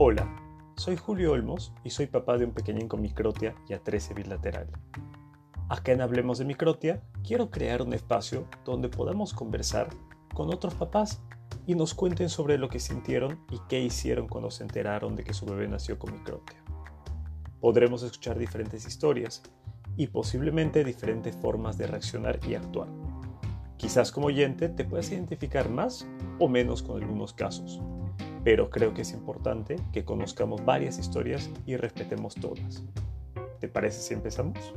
Hola, soy Julio Olmos y soy papá de un pequeñín con microtia y A13 bilateral. Acá en Hablemos de Microtia, quiero crear un espacio donde podamos conversar con otros papás y nos cuenten sobre lo que sintieron y qué hicieron cuando se enteraron de que su bebé nació con microtia. Podremos escuchar diferentes historias y posiblemente diferentes formas de reaccionar y actuar. Quizás como oyente te puedas identificar más o menos con algunos casos pero creo que es importante que conozcamos varias historias y respetemos todas. ¿Te parece si empezamos?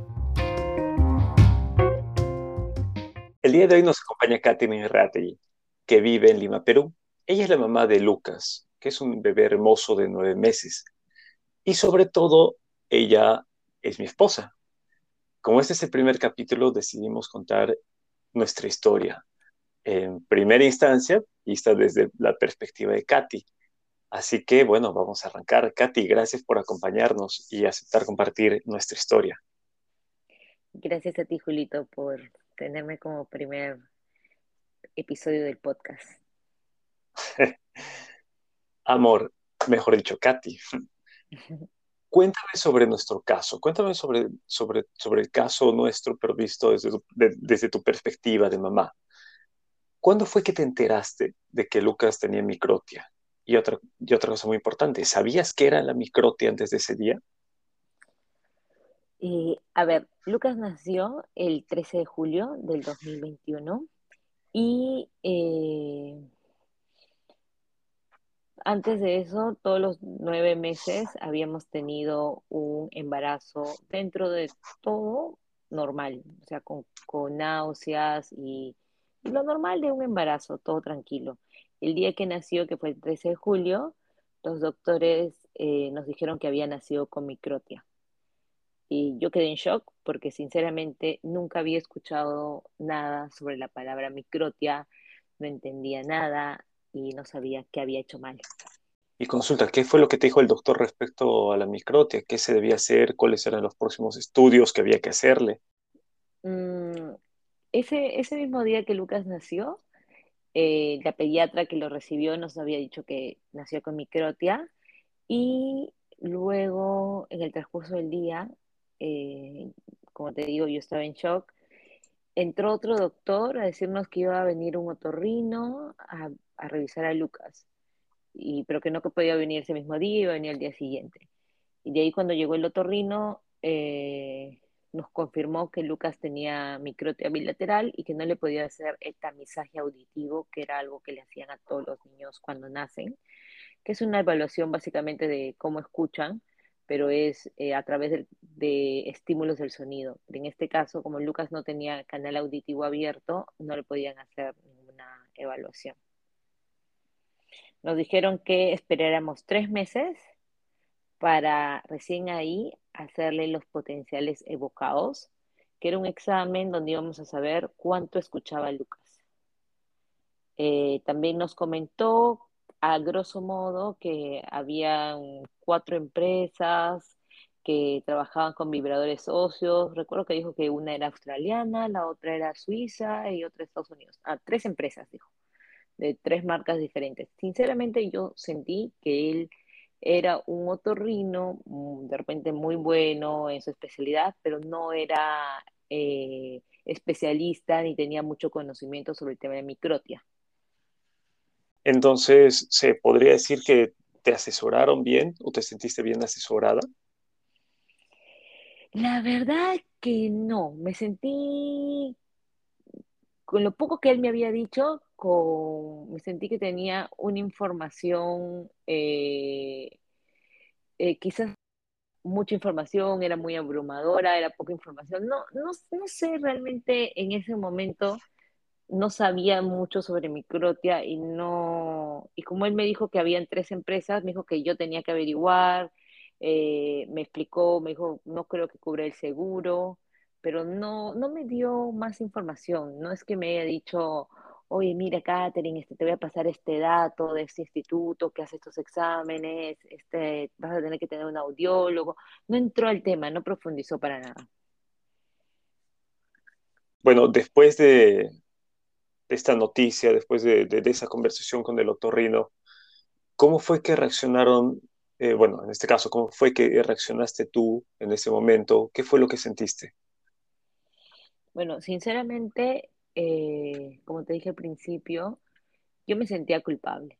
El día de hoy nos acompaña Katy Minrategui, que vive en Lima, Perú. Ella es la mamá de Lucas, que es un bebé hermoso de nueve meses. Y sobre todo, ella es mi esposa. Como este es el primer capítulo, decidimos contar nuestra historia, en primera instancia, vista desde la perspectiva de Katy. Así que, bueno, vamos a arrancar. Katy, gracias por acompañarnos y aceptar compartir nuestra historia. Gracias a ti, Julito, por tenerme como primer episodio del podcast. Amor, mejor dicho, Katy. Cuéntame sobre nuestro caso, cuéntame sobre, sobre, sobre el caso nuestro, pero visto desde desde tu perspectiva de mamá. ¿Cuándo fue que te enteraste de que Lucas tenía microtia? Y otra, y otra cosa muy importante, ¿sabías que era la microtia antes de ese día? Eh, a ver, Lucas nació el 13 de julio del 2021 y eh, antes de eso, todos los nueve meses habíamos tenido un embarazo dentro de todo normal, o sea, con, con náuseas y lo normal de un embarazo, todo tranquilo. El día que nació, que fue el 13 de julio, los doctores eh, nos dijeron que había nacido con microtia. Y yo quedé en shock porque sinceramente nunca había escuchado nada sobre la palabra microtia, no entendía nada y no sabía qué había hecho mal. Y consulta, ¿qué fue lo que te dijo el doctor respecto a la microtia? ¿Qué se debía hacer? ¿Cuáles eran los próximos estudios que había que hacerle? Mm, ese, ese mismo día que Lucas nació, eh, la pediatra que lo recibió nos había dicho que nació con microtia y luego en el transcurso del día, eh, como te digo, yo estaba en shock, entró otro doctor a decirnos que iba a venir un otorrino a, a revisar a Lucas, y, pero que no que podía venir ese mismo día, iba a venir el día siguiente. Y de ahí cuando llegó el otorrino, eh, nos confirmó que Lucas tenía microtia bilateral y que no le podía hacer el tamizaje auditivo, que era algo que le hacían a todos los niños cuando nacen, que es una evaluación básicamente de cómo escuchan, pero es eh, a través de, de, estímulos del sonido. En este caso, como Lucas no tenía canal auditivo abierto, no le podían hacer ninguna evaluación. Nos dijeron que esperáramos tres meses para recién ahí hacerle los potenciales evocados, que era un examen donde íbamos a saber cuánto escuchaba Lucas. Eh, también nos comentó a grosso modo que había cuatro empresas que trabajaban con vibradores óseos. Recuerdo que dijo que una era australiana, la otra era suiza y otra Estados Unidos. Ah, tres empresas, dijo, de tres marcas diferentes. Sinceramente yo sentí que él era un otorrino mm, de repente muy bueno en su especialidad, pero no era eh, especialista ni tenía mucho conocimiento sobre el tema de microtia. Entonces, ¿se podría decir que te asesoraron bien o te sentiste bien asesorada? La verdad que no, me sentí con lo poco que él me había dicho, me sentí que tenía una información, eh, eh, quizás mucha información, era muy abrumadora, era poca información. No, no, no sé realmente en ese momento, no sabía mucho sobre microtia y no, y como él me dijo que habían tres empresas, me dijo que yo tenía que averiguar, eh, me explicó, me dijo, no creo que cubre el seguro, pero no, no me dio más información, no es que me haya dicho, oye, mira, Catherine, este, te voy a pasar este dato de este instituto que hace estos exámenes, este, vas a tener que tener un audiólogo. No entró al tema, no profundizó para nada. Bueno, después de, esta noticia, después de, esa conversación con el otorrino, ¿cómo fue que reaccionaron eh, bueno, en este caso, cómo fue que reaccionaste tú en ese momento? ¿Qué fue lo que sentiste? Bueno, sinceramente, eh, como te dije al principio, yo me sentía culpable.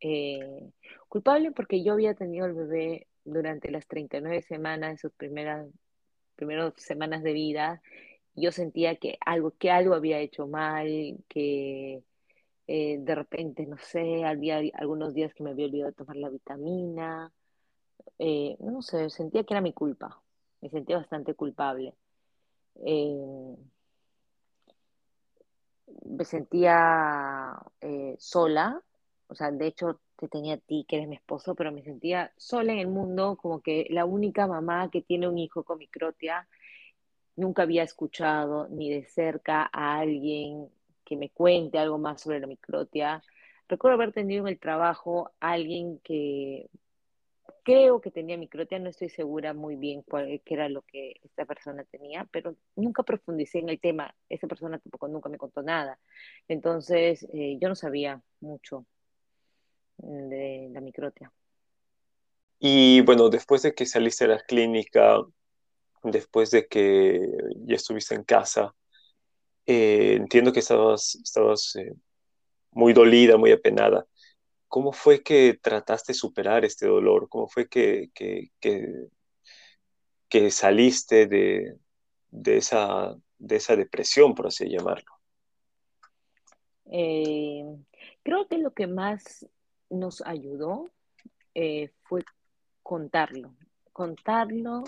Eh, culpable porque yo había tenido el bebé durante las 39 semanas, sus primeras, primeras semanas de vida. Yo sentía que algo, que algo había hecho mal, que eh, de repente, no sé, había algunos días que me había olvidado de tomar la vitamina. no sé, sentía que era mi culpa. Me sentía bastante culpable. Me sentía eh, sola, o sea, de hecho te tenía a ti, que eres mi esposo, pero me sentía sola en el mundo, como que la única mamá que tiene un hijo con microtia, nunca había escuchado ni de cerca a alguien que me cuente algo más sobre la microtia. Recuerdo haber tenido en el trabajo a alguien que creo que tenía microtia, no estoy segura muy bien cuál, qué era lo que esta persona tenía, pero nunca profundicé en el tema. Esa persona tampoco nunca me contó nada. Entonces, eh, yo no sabía mucho de la microtia. Y bueno, después de que saliste de la clínica, después de que ya estuviste en casa, eh, entiendo que estabas, eh, muy dolida, muy apenada. ¿Cómo fue que trataste de superar este dolor? ¿Cómo fue que, que, saliste de, de, esa, de esa depresión, por así llamarlo? Eh, creo que lo que más nos ayudó eh, fue contarlo, contarlo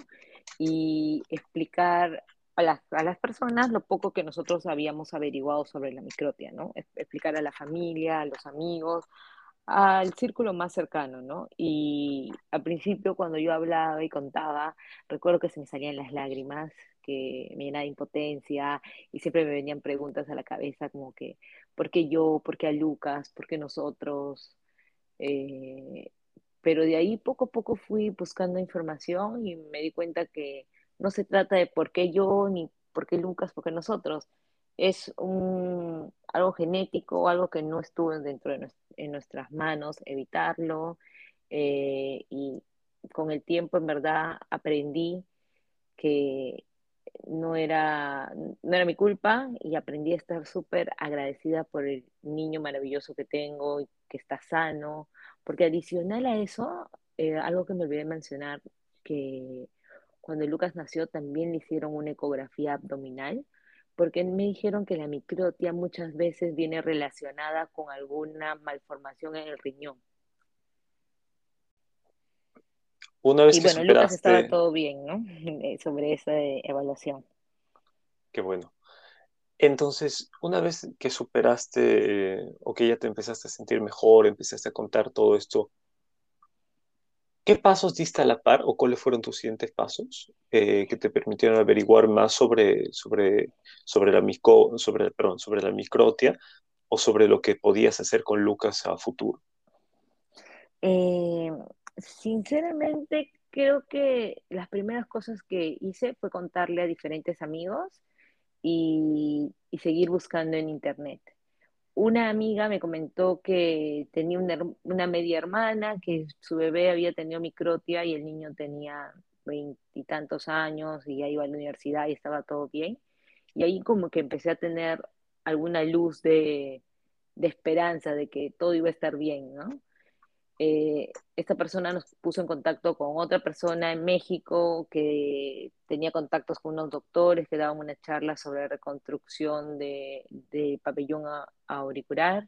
y explicar a las, a las, personas lo poco que nosotros habíamos averiguado sobre la microtia, ¿no? Explicar a la familia, a los amigos, al círculo más cercano, ¿no? Y al principio cuando yo hablaba y contaba, recuerdo que se me salían las lágrimas, que me llenaba de impotencia y siempre me venían preguntas a la cabeza como que, ¿por qué yo? ¿Por qué a Lucas? ¿Por qué nosotros? Eh, pero de ahí poco a poco fui buscando información y me di cuenta que no se trata de por qué yo ni por qué Lucas, por qué nosotros. Es un, algo genético, algo que no estuvo dentro de, en nuestras manos evitarlo. Eh, y con el tiempo, en verdad, aprendí que no era, no era mi culpa y aprendí a estar súper agradecida por el niño maravilloso que tengo y que está sano. Porque adicional a eso, eh, algo que me olvidé mencionar, que cuando Lucas nació también le hicieron una ecografía abdominal porque me dijeron que la microtia muchas veces viene relacionada con alguna malformación en el riñón. Una vez y bueno, Lucas estaba todo bien, ¿no? Eh, sobre esa evaluación. Qué bueno. Entonces, una vez que superaste eh, o que ya te empezaste a sentir mejor, empezaste a contar todo esto, ¿Qué pasos diste a la par o cuáles fueron tus siguientes pasos eh, que te permitieron averiguar más sobre, sobre, sobre, la sobre, perdón, sobre la microtia o sobre lo que podías hacer con Lucas a futuro? Eh, sinceramente, creo que las primeras cosas que hice fue contarle a diferentes amigos y, y seguir buscando en internet una amiga me comentó que tenía una, media hermana, que su bebé había tenido microtia y el niño tenía veintitantos años y ya iba a la universidad y estaba todo bien. Y ahí como que empecé a tener alguna luz de, de esperanza de que todo iba a estar bien, ¿no? Eh, esta persona nos puso en contacto con otra persona en México que tenía contactos con unos doctores que daban una charla sobre reconstrucción de, pabellón auricular.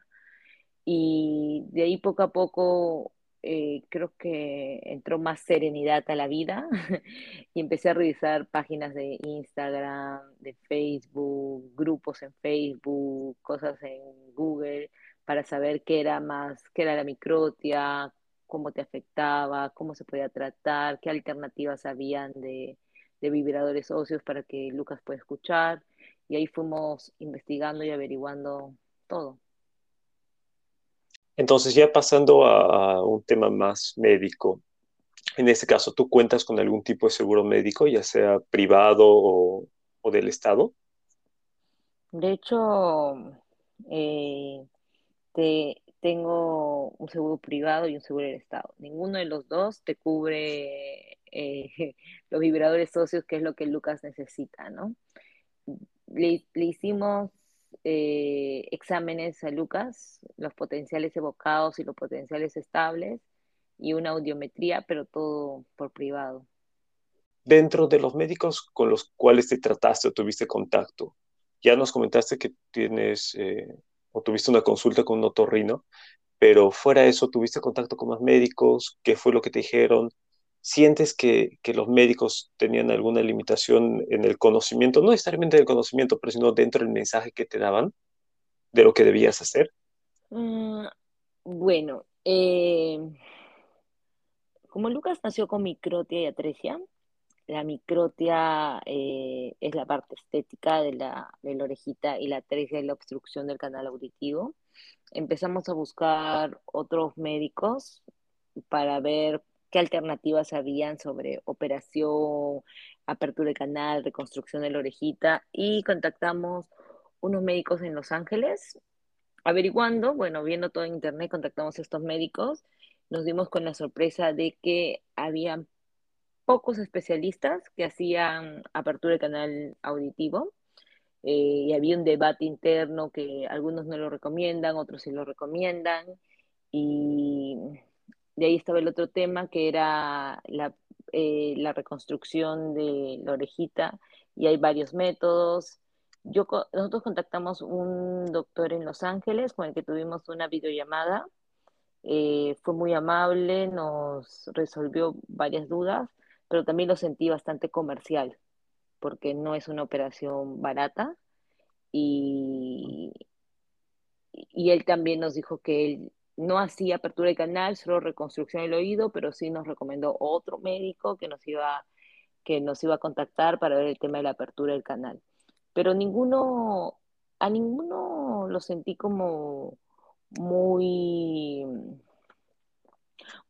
Y de ahí poco a poco eh, creo que entró más serenidad a la vida y empecé a revisar páginas de Instagram, de Facebook, grupos en Facebook, cosas en Google para saber qué era más, qué era la microtia, cómo te afectaba, cómo se podía tratar, qué alternativas habían de, vibradores óseos para que Lucas pueda escuchar. Y ahí fuimos investigando y averiguando todo. Entonces, ya pasando a un tema más médico, en este caso, ¿tú cuentas con algún tipo de seguro médico, ya sea privado o, del Estado? De hecho, eh, te, tengo un seguro privado y un seguro del Estado. Ninguno de los dos te cubre eh, los vibradores socios, que es lo que Lucas necesita, ¿no? Le, hicimos eh, exámenes a Lucas, los potenciales evocados y los potenciales estables, y una audiometría, pero todo por privado. Dentro de los médicos con los cuales te trataste o tuviste contacto, ya nos comentaste que tienes eh, o tuviste una consulta con un otorrino, pero fuera de eso, ¿tuviste contacto con más médicos? ¿Qué fue lo que te dijeron? ¿Sientes que, que los médicos tenían alguna limitación en el conocimiento, no necesariamente del conocimiento, pero sino dentro del mensaje que te daban de lo que debías hacer? Mm, bueno, eh, como Lucas nació con microtia y atresia, la microtia eh, es la parte estética de la, de orejita y la atresia es la obstrucción del canal auditivo. Empezamos a buscar otros médicos para ver qué alternativas habían sobre operación, apertura de canal, reconstrucción de la orejita y contactamos unos médicos en Los Ángeles. Averiguando, bueno, viendo todo en internet, contactamos a estos médicos. Nos dimos con la sorpresa de que habían pocos especialistas que hacían apertura de canal auditivo. Eh, y había un debate interno que algunos no lo recomiendan, otros sí lo recomiendan. Y de ahí estaba el otro tema que era la, eh, la reconstrucción de la orejita y hay varios métodos. Yo, nosotros contactamos un doctor en Los Ángeles con el que tuvimos una videollamada. Eh, fue muy amable, nos resolvió varias dudas pero también lo sentí bastante comercial, porque no es una operación barata. Y, y él también nos dijo que él no hacía apertura de canal, solo reconstrucción del oído, pero sí nos recomendó otro médico que nos iba, que nos iba a contactar para ver el tema de la apertura del canal. Pero ninguno, a ninguno lo sentí como muy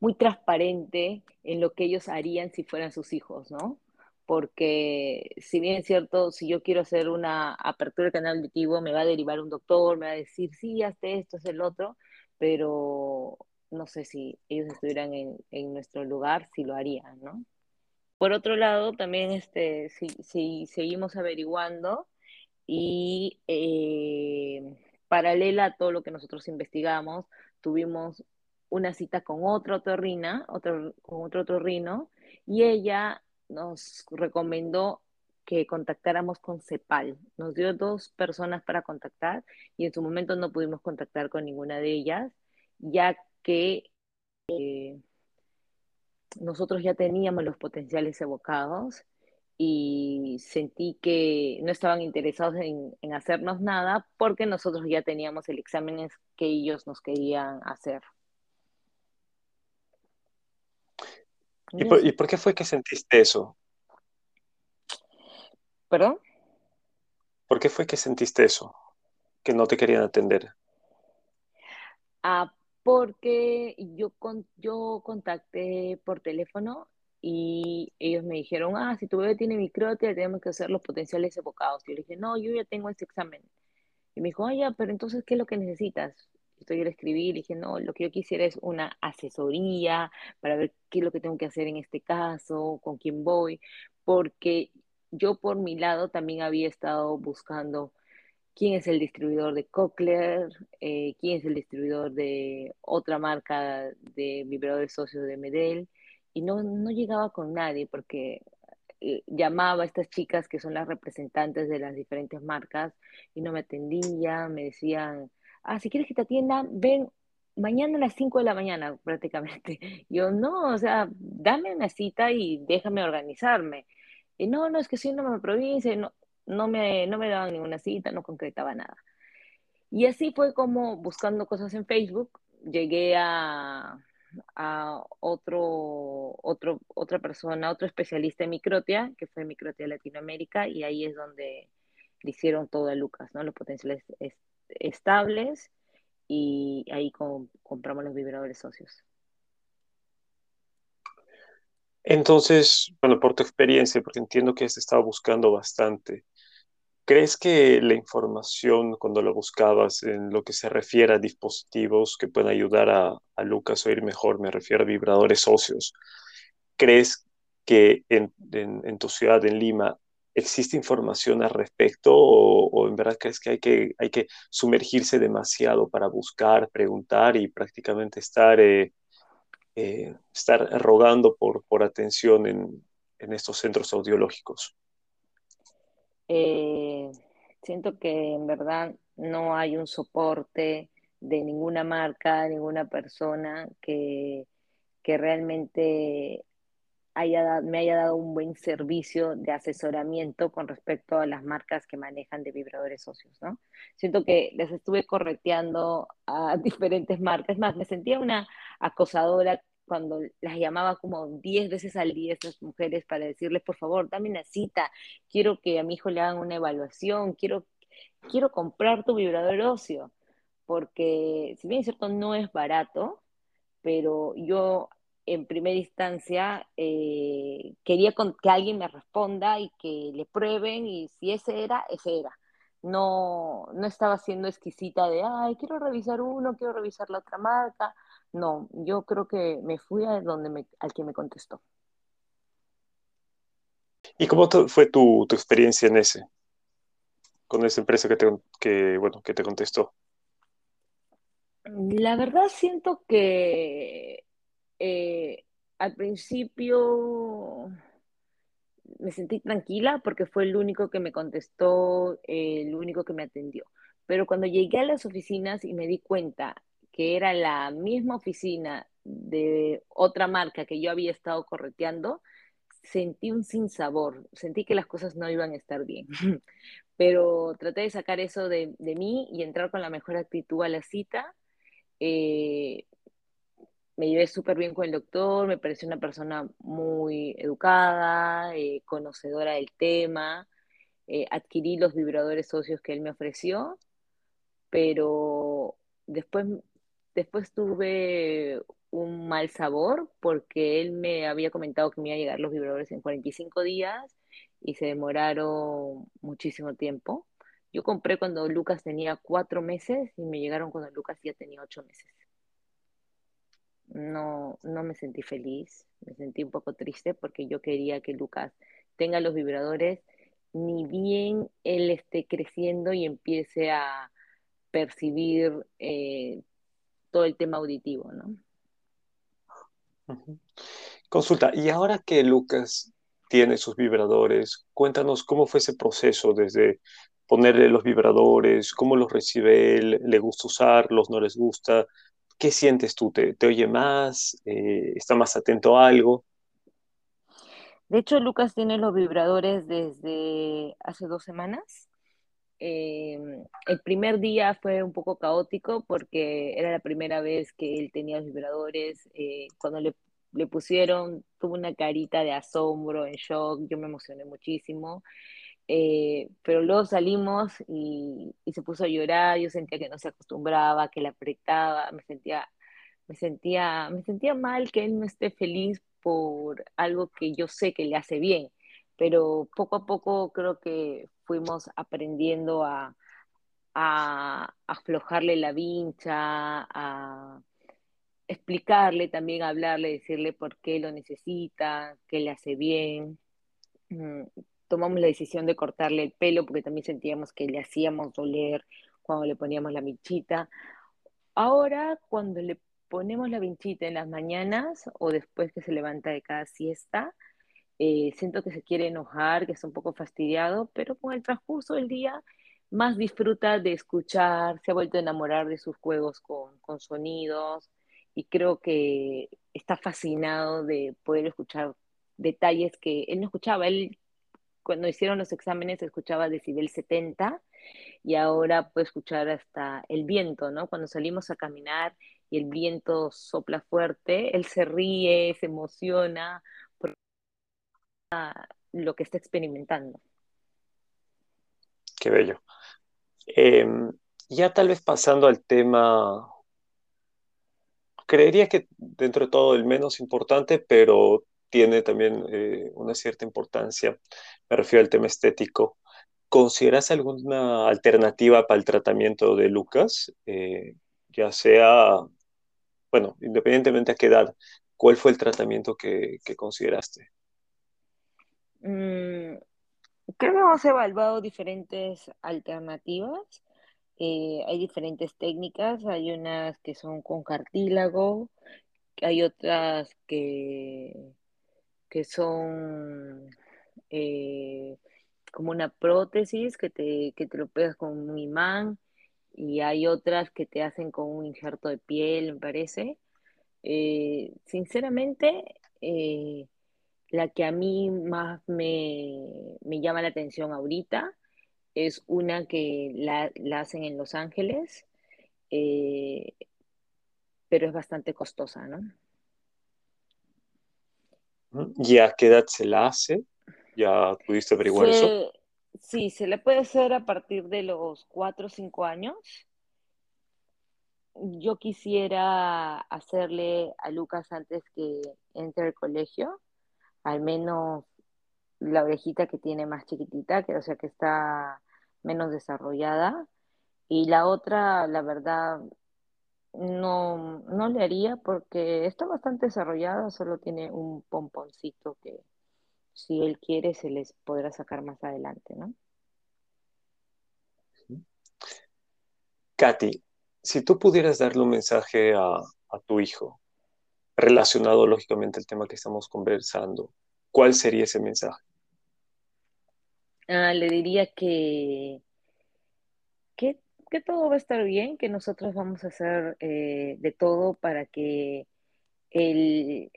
muy transparente en lo que ellos harían si fueran sus hijos, ¿no? Porque si bien es cierto, si yo quiero hacer una apertura de canal auditivo, me va a derivar un doctor, me va a decir, sí, hazte esto, es el otro, pero no sé si ellos estuvieran en, nuestro lugar, si lo harían, ¿no? Por otro lado, también este, si, seguimos averiguando y eh, paralela a todo lo que nosotros investigamos, tuvimos una cita con otra otorrina, otro, con otro otorrino, y ella nos recomendó que contactáramos con CEPAL. Nos dio dos personas para contactar y en su momento no pudimos contactar con ninguna de ellas, ya que eh, nosotros ya teníamos los potenciales evocados y sentí que no estaban interesados en, en hacernos nada porque nosotros ya teníamos el examen que ellos nos querían hacer. ¿Y por, qué fue que sentiste eso? ¿Perdón? ¿Por qué fue que sentiste eso? Que no te querían atender. Ah, porque yo, con, yo contacté por teléfono y ellos me dijeron, ah, si tu bebé tiene microtia, tenemos que hacer los potenciales evocados. Y yo le dije, no, yo ya tengo ese examen. Y me dijo, ah, ya, pero entonces, ¿qué es lo que necesitas? Yo le escribí y dije, no, lo que yo quisiera es una asesoría para ver qué es lo que tengo que hacer en este caso, con quién voy, porque yo por mi lado también había estado buscando quién es el distribuidor de Cochlear, eh, quién es el distribuidor de otra marca de vibradores socios de Medel, y no, no llegaba con nadie porque eh, llamaba a estas chicas que son las representantes de las diferentes marcas y no me atendían, me decían ah, si quieres que te atiendan, ven mañana a las 5 de la mañana prácticamente. Yo, no, o sea, dame una cita y déjame organizarme. Y no, no, es que soy una provincia, no, no, me, no me daban ninguna cita, no concretaba nada. Y así fue como buscando cosas en Facebook, llegué a, a otro, otro, otra persona, otro especialista en microtia, que fue Microtia Latinoamérica, y ahí es donde le hicieron todo a Lucas, ¿no? Los potenciales estables y ahí compramos los vibradores socios. Entonces, bueno, por tu experiencia, porque entiendo que has estado buscando bastante, ¿Crees que la información cuando la buscabas en lo que se refiere a dispositivos que puedan ayudar a, Lucas a oír mejor, me refiero a vibradores óseos, ¿crees que en, en, tu ciudad, en Lima, existe información al respecto o, en verdad crees que hay, que hay que sumergirse demasiado para buscar, preguntar y prácticamente estar, eh, eh, estar rogando por, por atención en, en estos centros audiológicos? Eh, siento que en verdad no hay un soporte de ninguna marca, ninguna persona que, que realmente haya, me haya dado un buen servicio de asesoramiento con respecto a las marcas que manejan de vibradores socios, ¿no? Siento que les estuve correteando a diferentes marcas, más, me sentía una acosadora cuando las llamaba como 10 veces al día estas mujeres para decirles, por favor, dame una cita, quiero que a mi hijo le hagan una evaluación, quiero, quiero comprar tu vibrador óseo, porque si bien es cierto, no es barato, pero yo en primera instancia eh, quería que alguien me responda y que le prueben y si ese era, ese era. No, no estaba siendo exquisita de, ay, quiero revisar uno, quiero revisar la otra marca, no, yo creo que me fui a donde me, al que me contestó. ¿Y cómo fue tu, experiencia en ese? Con esa empresa que te, que, bueno, que te contestó. La verdad siento que eh, al principio me sentí tranquila porque fue el único que me contestó, el único que me atendió. Pero cuando llegué a las oficinas y me di cuenta que era la misma oficina de otra marca que yo había estado correteando, sentí un sinsabor, sentí que las cosas no iban a estar bien. Pero traté de sacar eso de, mí y entrar con la mejor actitud a la cita. Eh, me llevé súper bien con el doctor, me pareció una persona muy educada, eh, conocedora del tema. Eh, adquirí los vibradores socios que él me ofreció, pero después Después tuve un mal sabor porque él me había comentado que me iba a llegar los vibradores en 45 días y se demoraron muchísimo tiempo. Yo compré cuando Lucas tenía cuatro meses y me llegaron cuando Lucas ya tenía ocho meses. No, no me sentí feliz, me sentí un poco triste porque yo quería que Lucas tenga los vibradores, ni bien él esté creciendo y empiece a percibir eh, todo el tema auditivo, ¿no? Consulta, y ahora que Lucas tiene sus vibradores, cuéntanos cómo fue ese proceso desde ponerle los vibradores, cómo los recibe él, le gusta usarlos, no les gusta, ¿qué sientes tú? ¿Te, oye más? Eh, ¿Está más atento a algo? De hecho, Lucas tiene los vibradores desde hace dos semanas. Eh, el primer día fue un poco caótico porque era la primera vez que él tenía los vibradores. Eh, cuando le, le, pusieron, tuvo una carita de asombro, en shock, yo me emocioné muchísimo. Eh, pero luego salimos y, se puso a llorar, yo sentía que no se acostumbraba, que le apretaba, me sentía, me sentía, me sentía mal que él no esté feliz por algo que yo sé que le hace bien pero poco a poco creo que fuimos aprendiendo a, aflojarle la vincha, a explicarle también, hablarle, decirle por qué lo necesita, qué le hace bien. Tomamos la decisión de cortarle el pelo porque también sentíamos que le hacíamos doler cuando le poníamos la vinchita. Ahora, cuando le ponemos la vinchita en las mañanas o después que se levanta de cada siesta, eh, siento que se quiere enojar, que está un poco fastidiado, pero con el transcurso del día más disfruta de escuchar, se ha vuelto a enamorar de sus juegos con, con sonidos y creo que está fascinado de poder escuchar detalles que él no escuchaba. Él cuando hicieron los exámenes escuchaba decibel 70 y ahora puede escuchar hasta el viento, ¿no? Cuando salimos a caminar y el viento sopla fuerte, él se ríe, se emociona lo que está experimentando. Qué bello. Em, ya tal vez pasando al tema, creería que dentro de todo el menos importante, pero tiene también eh, una cierta importancia, me refiero al tema estético. ¿consideras alguna alternativa para el tratamiento de Lucas? Eh, ya sea, bueno, independientemente a qué edad, ¿cuál fue el tratamiento que, consideraste? Mm, creo que hemos evaluado diferentes alternativas. Eh, hay diferentes técnicas, hay unas que son con cartílago, hay otras que, que son eh, como una prótesis que te, que te lo pegas con un imán y hay otras que te hacen con un injerto de piel, me parece. Eh, sinceramente, eh, la que a mí más me, llama la atención ahorita es una que la, hacen en Los Ángeles, pero es bastante costosa, ¿no? ¿Y a qué edad se la hace? ¿Ya pudiste averiguar eso? Sí, se le puede hacer a partir de los 4 o 5 años. Yo quisiera hacerle a Lucas antes que entre el colegio, al menos la orejita que tiene más chiquitita, que o sea que está menos desarrollada. Y la otra, la verdad, no, no le haría porque está bastante desarrollada, solo tiene un pomponcito que si él quiere se les podrá sacar más adelante, ¿no? Katy, si tú pudieras darle un mensaje a, tu hijo relacionado lógicamente al tema que estamos conversando, ¿cuál sería ese mensaje? Ah, le diría que, que, todo va a estar bien, que nosotros vamos a hacer eh, de todo para que él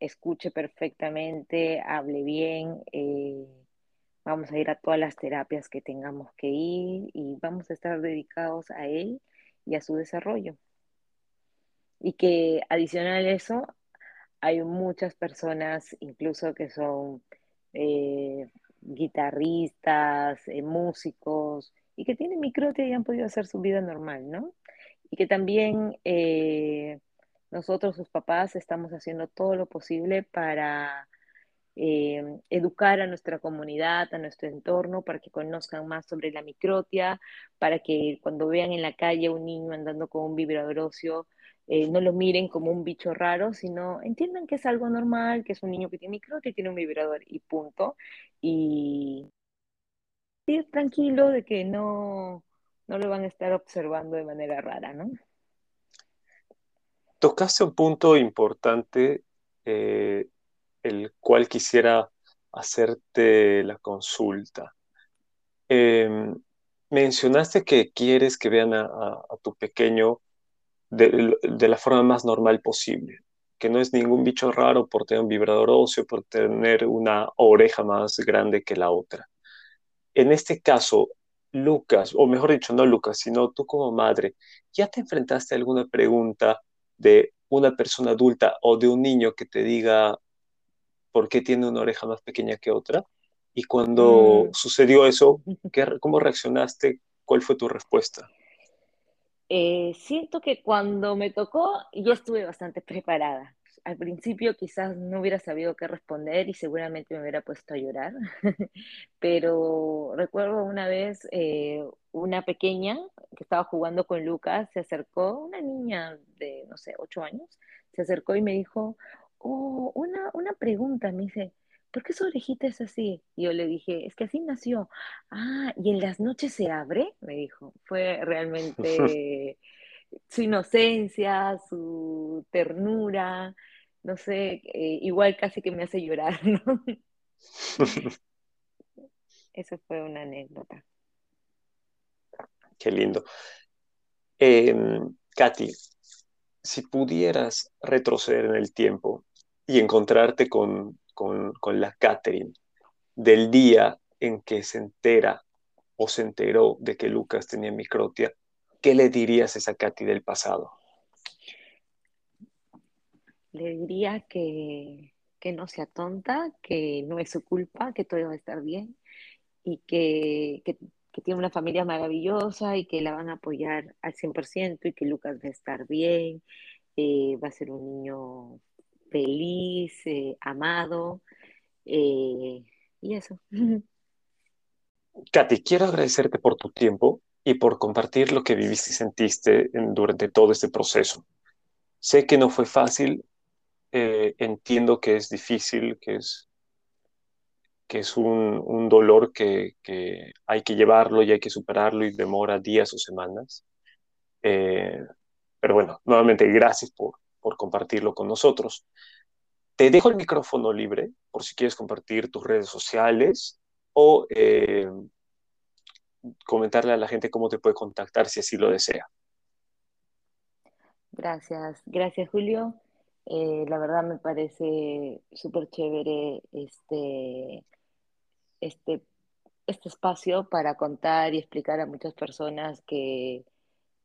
escuche perfectamente, hable bien, eh, vamos a ir a todas las terapias que tengamos que ir y vamos a estar dedicados a él y a su desarrollo. Y que adicional a eso, hay muchas personas, incluso que son eh, guitarristas, músicos, y que tienen microtia y han podido hacer su vida normal, ¿no? Y que también nosotros, sus papás, estamos haciendo todo lo posible para eh, educar a nuestra comunidad, a nuestro entorno, para que conozcan más sobre la microtia, para que cuando vean en la calle un niño andando con un vibrador óseo, eh, no lo miren como un bicho raro, sino entiendan que es algo normal, que es un niño que tiene microtia y tiene un vibrador y punto. Y ir tranquilo de que no, no lo van a estar observando de manera rara, ¿no? Tocaste un punto importante, eh, el cual quisiera hacerte la consulta. Em, mencionaste que quieres que vean a, tu pequeño de, la forma más normal posible, que no es ningún bicho raro por tener un vibrador óseo, por tener una oreja más grande que la otra. En este caso, Lucas, o mejor dicho, no Lucas, sino tú como madre, ¿ya te enfrentaste a alguna pregunta de una persona adulta o de un niño que te diga por qué tiene una oreja más pequeña que otra. Y cuando mm. sucedió eso, ¿cómo reaccionaste? ¿Cuál fue tu respuesta? Eh, siento que cuando me tocó, yo estuve bastante preparada al principio quizás no hubiera sabido qué responder y seguramente me hubiera puesto a llorar, pero recuerdo una vez eh, una pequeña que estaba jugando con Lucas, se acercó, una niña de, no sé, ocho años, se acercó y me dijo, oh, una, una pregunta, me dice, ¿por qué su orejita es así? Y yo le dije, es que así nació. Ah, ¿y en las noches se abre? Me dijo. Fue realmente su inocencia, su ternura, no sé, eh, igual casi que me hace llorar, ¿no? Eso fue una anécdota. Qué lindo. Eh, Katy, si pudieras retroceder en el tiempo y encontrarte con, con, con la Catherine del día en que se entera o se enteró de que Lucas tenía microtia, ¿qué le dirías a esa Katy del pasado? Le diría que, no sea tonta, que no es su culpa, que todo va a estar bien y que, tiene una familia maravillosa y que la van a apoyar al 100% y que Lucas va a estar bien, eh, va a ser un niño feliz, eh, amado eh, y eso. Katy, quiero agradecerte por tu tiempo y por compartir lo que viviste y sentiste durante todo este proceso. Sé que no fue fácil, eh, entiendo que es difícil, que es, que es un, dolor que, hay que llevarlo y hay que superarlo y demora días o semanas. Eh, pero bueno, nuevamente gracias por, por compartirlo con nosotros. Te dejo el micrófono libre por si quieres compartir tus redes sociales o eh, comentarle a la gente cómo te puede contactar si así lo desea. Gracias, gracias Julio. Eh, la verdad me parece súper chévere este, este, este espacio para contar y explicar a muchas personas que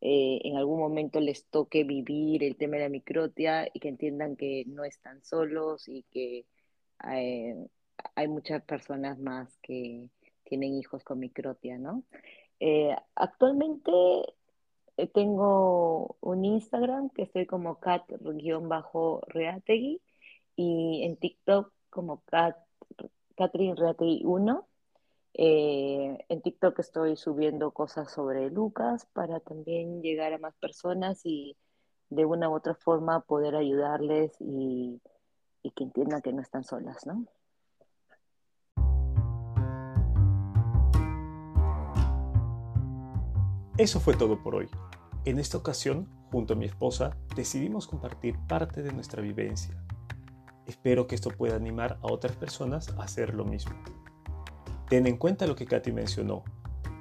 eh, en algún momento les toque vivir el tema de la microtia y que entiendan que no están solos y que hay muchas personas más que tienen hijos con microtia, ¿no? Eh, actualmente eh, tengo un Instagram que estoy como cat-reategui y en TikTok como cat, Catherine Reategui 1. Eh, en TikTok estoy subiendo cosas sobre Lucas para también llegar a más personas y de una u otra forma poder ayudarles y, y que entiendan que no están solas, ¿no? Eso fue todo por hoy. En esta ocasión, junto a mi esposa, decidimos compartir parte de nuestra vivencia. Espero que esto pueda animar a otras personas a hacer lo mismo. Ten en cuenta lo que Katy mencionó.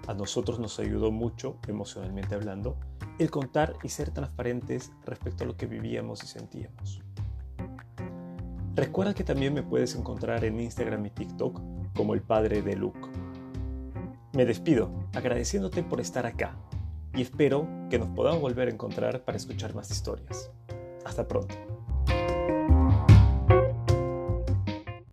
A nosotros nos ayudó mucho, emocionalmente hablando, el contar y ser transparentes respecto a lo que vivíamos y sentíamos. Recuerda que también me puedes encontrar en Instagram y TikTok como el padre de Luke. Me despido agradeciéndote por estar acá y espero que nos podamos volver a encontrar para escuchar más historias. Hasta pronto.